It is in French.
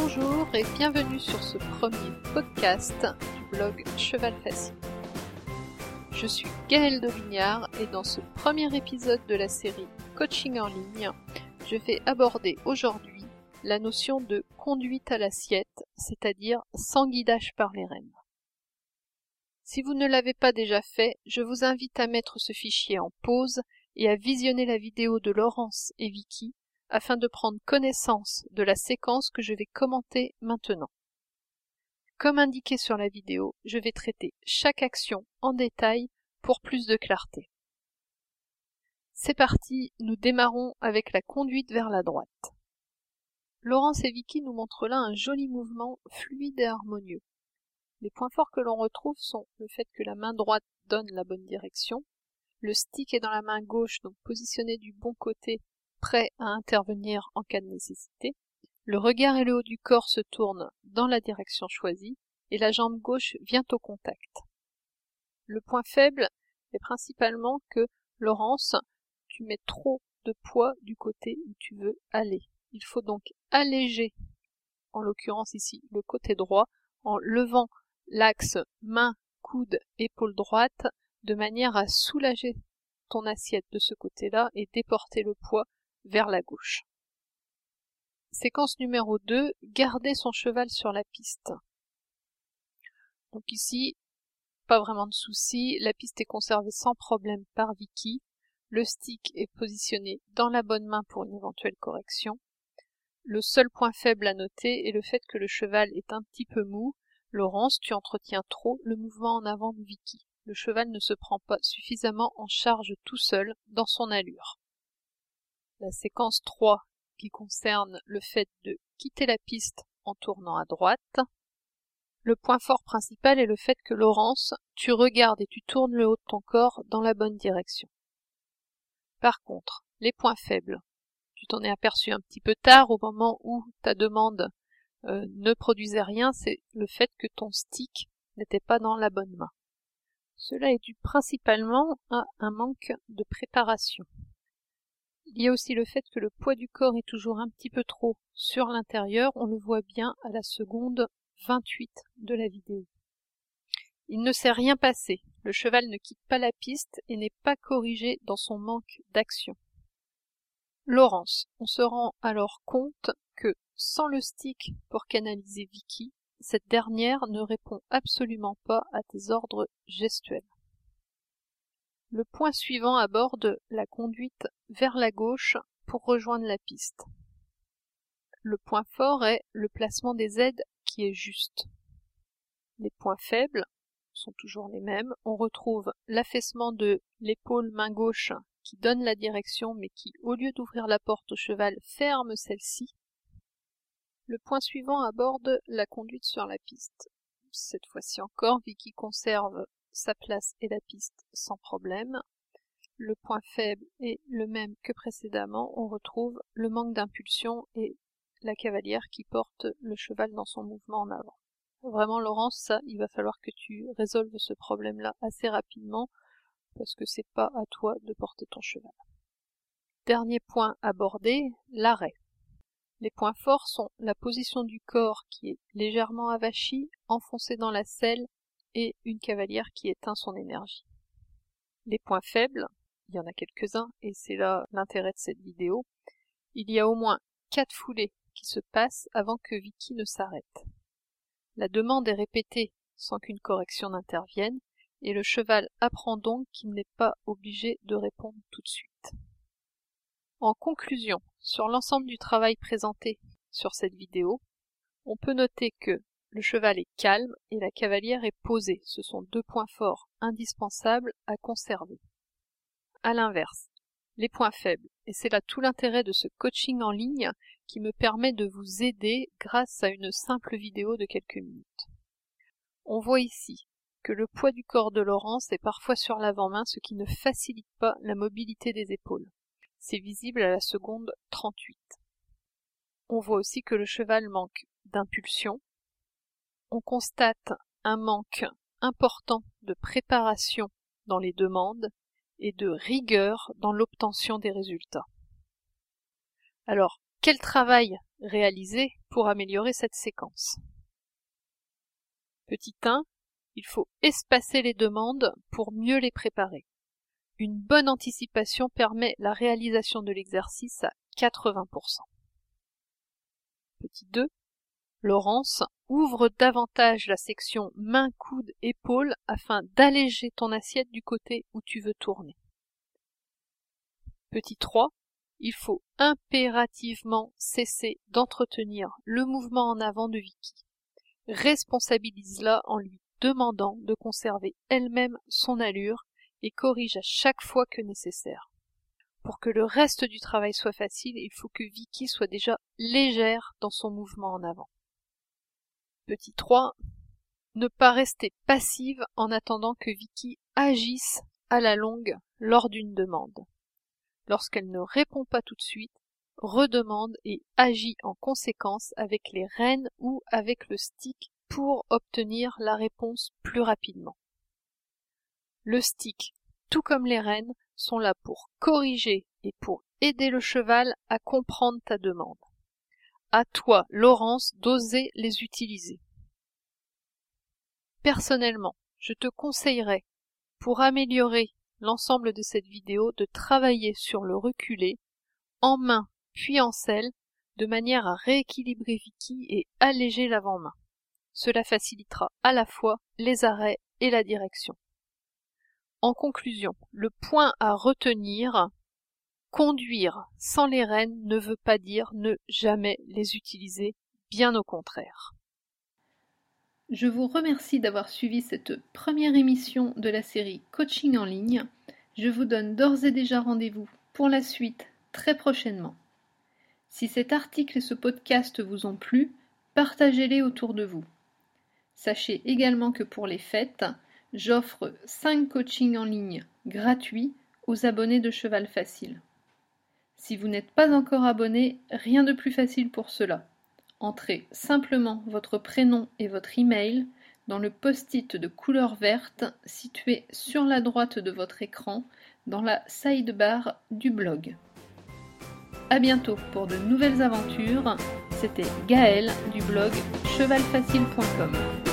Bonjour et bienvenue sur ce premier podcast du blog Cheval Facile. Je suis Gaëlle Vignard et dans ce premier épisode de la série Coaching en ligne, je vais aborder aujourd'hui la notion de conduite à l'assiette, c'est-à-dire sans guidage par les rênes. Si vous ne l'avez pas déjà fait, je vous invite à mettre ce fichier en pause et à visionner la vidéo de Laurence et Vicky afin de prendre connaissance de la séquence que je vais commenter maintenant. Comme indiqué sur la vidéo, je vais traiter chaque action en détail pour plus de clarté. C'est parti, nous démarrons avec la conduite vers la droite. Laurence et Vicky nous montrent là un joli mouvement fluide et harmonieux. Les points forts que l'on retrouve sont le fait que la main droite donne la bonne direction, le stick est dans la main gauche, donc positionné du bon côté prêt à intervenir en cas de nécessité. Le regard et le haut du corps se tournent dans la direction choisie et la jambe gauche vient au contact. Le point faible est principalement que, Laurence, tu mets trop de poids du côté où tu veux aller. Il faut donc alléger, en l'occurrence ici, le côté droit, en levant l'axe main, coude, épaule droite, de manière à soulager ton assiette de ce côté-là et déporter le poids vers la gauche. Séquence numéro 2, garder son cheval sur la piste. Donc ici, pas vraiment de souci, la piste est conservée sans problème par Vicky, le stick est positionné dans la bonne main pour une éventuelle correction. Le seul point faible à noter est le fait que le cheval est un petit peu mou. Laurence, tu entretiens trop le mouvement en avant de Vicky. Le cheval ne se prend pas suffisamment en charge tout seul dans son allure la séquence 3 qui concerne le fait de quitter la piste en tournant à droite. Le point fort principal est le fait que Laurence, tu regardes et tu tournes le haut de ton corps dans la bonne direction. Par contre, les points faibles, tu t'en es aperçu un petit peu tard au moment où ta demande euh, ne produisait rien, c'est le fait que ton stick n'était pas dans la bonne main. Cela est dû principalement à un manque de préparation. Il y a aussi le fait que le poids du corps est toujours un petit peu trop sur l'intérieur, on le voit bien à la seconde 28 de la vidéo. Il ne s'est rien passé, le cheval ne quitte pas la piste et n'est pas corrigé dans son manque d'action. Laurence, on se rend alors compte que sans le stick pour canaliser Vicky, cette dernière ne répond absolument pas à tes ordres gestuels. Le point suivant aborde la conduite vers la gauche pour rejoindre la piste. Le point fort est le placement des aides qui est juste. Les points faibles sont toujours les mêmes. On retrouve l'affaissement de l'épaule main gauche qui donne la direction mais qui, au lieu d'ouvrir la porte au cheval, ferme celle-ci. Le point suivant aborde la conduite sur la piste. Cette fois-ci encore, Vicky conserve sa place et la piste sans problème. Le point faible est le même que précédemment, on retrouve le manque d'impulsion et la cavalière qui porte le cheval dans son mouvement en avant. Vraiment Laurence, ça, il va falloir que tu résolves ce problème-là assez rapidement parce que c'est pas à toi de porter ton cheval. Dernier point abordé, l'arrêt. Les points forts sont la position du corps qui est légèrement avachie, enfoncée dans la selle et une cavalière qui éteint son énergie. Les points faibles, il y en a quelques-uns, et c'est là l'intérêt de cette vidéo, il y a au moins quatre foulées qui se passent avant que Vicky ne s'arrête. La demande est répétée sans qu'une correction n'intervienne, et le cheval apprend donc qu'il n'est pas obligé de répondre tout de suite. En conclusion, sur l'ensemble du travail présenté sur cette vidéo, on peut noter que le cheval est calme et la cavalière est posée. Ce sont deux points forts indispensables à conserver. À l'inverse, les points faibles, et c'est là tout l'intérêt de ce coaching en ligne qui me permet de vous aider grâce à une simple vidéo de quelques minutes. On voit ici que le poids du corps de Laurence est parfois sur l'avant-main, ce qui ne facilite pas la mobilité des épaules. C'est visible à la seconde 38. On voit aussi que le cheval manque d'impulsion, on constate un manque important de préparation dans les demandes et de rigueur dans l'obtention des résultats. Alors, Quel travail réaliser pour améliorer cette séquence? Petit 1. Il faut espacer les demandes pour mieux les préparer. Une bonne anticipation permet la réalisation de l'exercice à 80%. Petit 2. Laurence, ouvre davantage la section main, coude, épaule afin d'alléger ton assiette du côté où tu veux tourner. Petit 3. Il faut impérativement cesser d'entretenir le mouvement en avant de Vicky. Responsabilise-la en lui demandant de conserver elle-même son allure et corrige à chaque fois que nécessaire. Pour que le reste du travail soit facile, il faut que Vicky soit déjà légère dans son mouvement en avant. Petit 3. Ne pas rester passive en attendant que Vicky agisse à la longue lors d'une demande. Lorsqu'elle ne répond pas tout de suite, redemande et agit en conséquence avec les rênes ou avec le stick pour obtenir la réponse plus rapidement. Le stick, tout comme les rênes, sont là pour corriger et pour aider le cheval à comprendre ta demande à toi, Laurence, d'oser les utiliser. Personnellement, je te conseillerais, pour améliorer l'ensemble de cette vidéo, de travailler sur le reculé, en main puis en selle, de manière à rééquilibrer Vicky et alléger l'avant-main. Cela facilitera à la fois les arrêts et la direction. En conclusion, le point à retenir, Conduire sans les rênes ne veut pas dire ne jamais les utiliser, bien au contraire. Je vous remercie d'avoir suivi cette première émission de la série Coaching en ligne. Je vous donne d'ores et déjà rendez-vous pour la suite très prochainement. Si cet article et ce podcast vous ont plu, partagez-les autour de vous. Sachez également que pour les fêtes, j'offre 5 coachings en ligne gratuits aux abonnés de Cheval Facile. Si vous n'êtes pas encore abonné, rien de plus facile pour cela. Entrez simplement votre prénom et votre email dans le post-it de couleur verte situé sur la droite de votre écran dans la sidebar du blog. A bientôt pour de nouvelles aventures. C'était Gaëlle du blog chevalfacile.com.